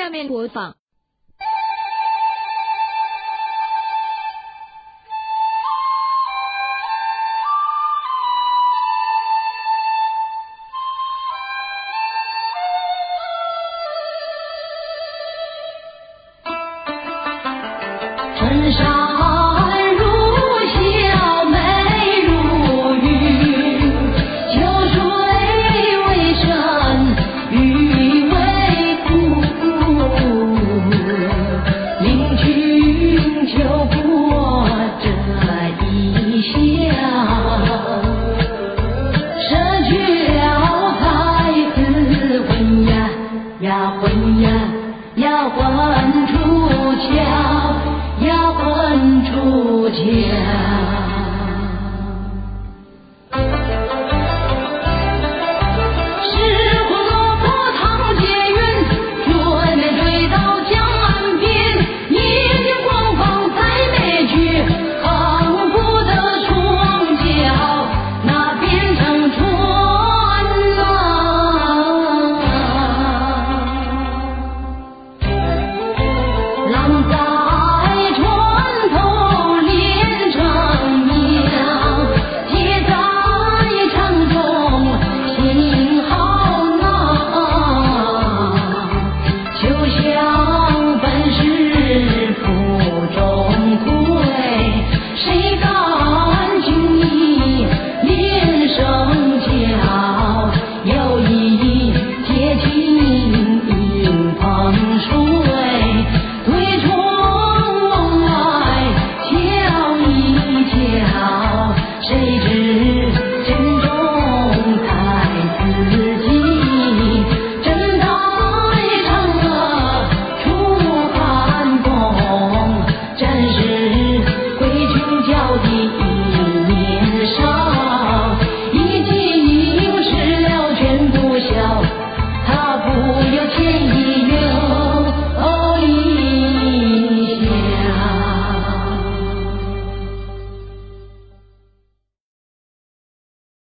下面播放。春晓要滚出家，要滚出。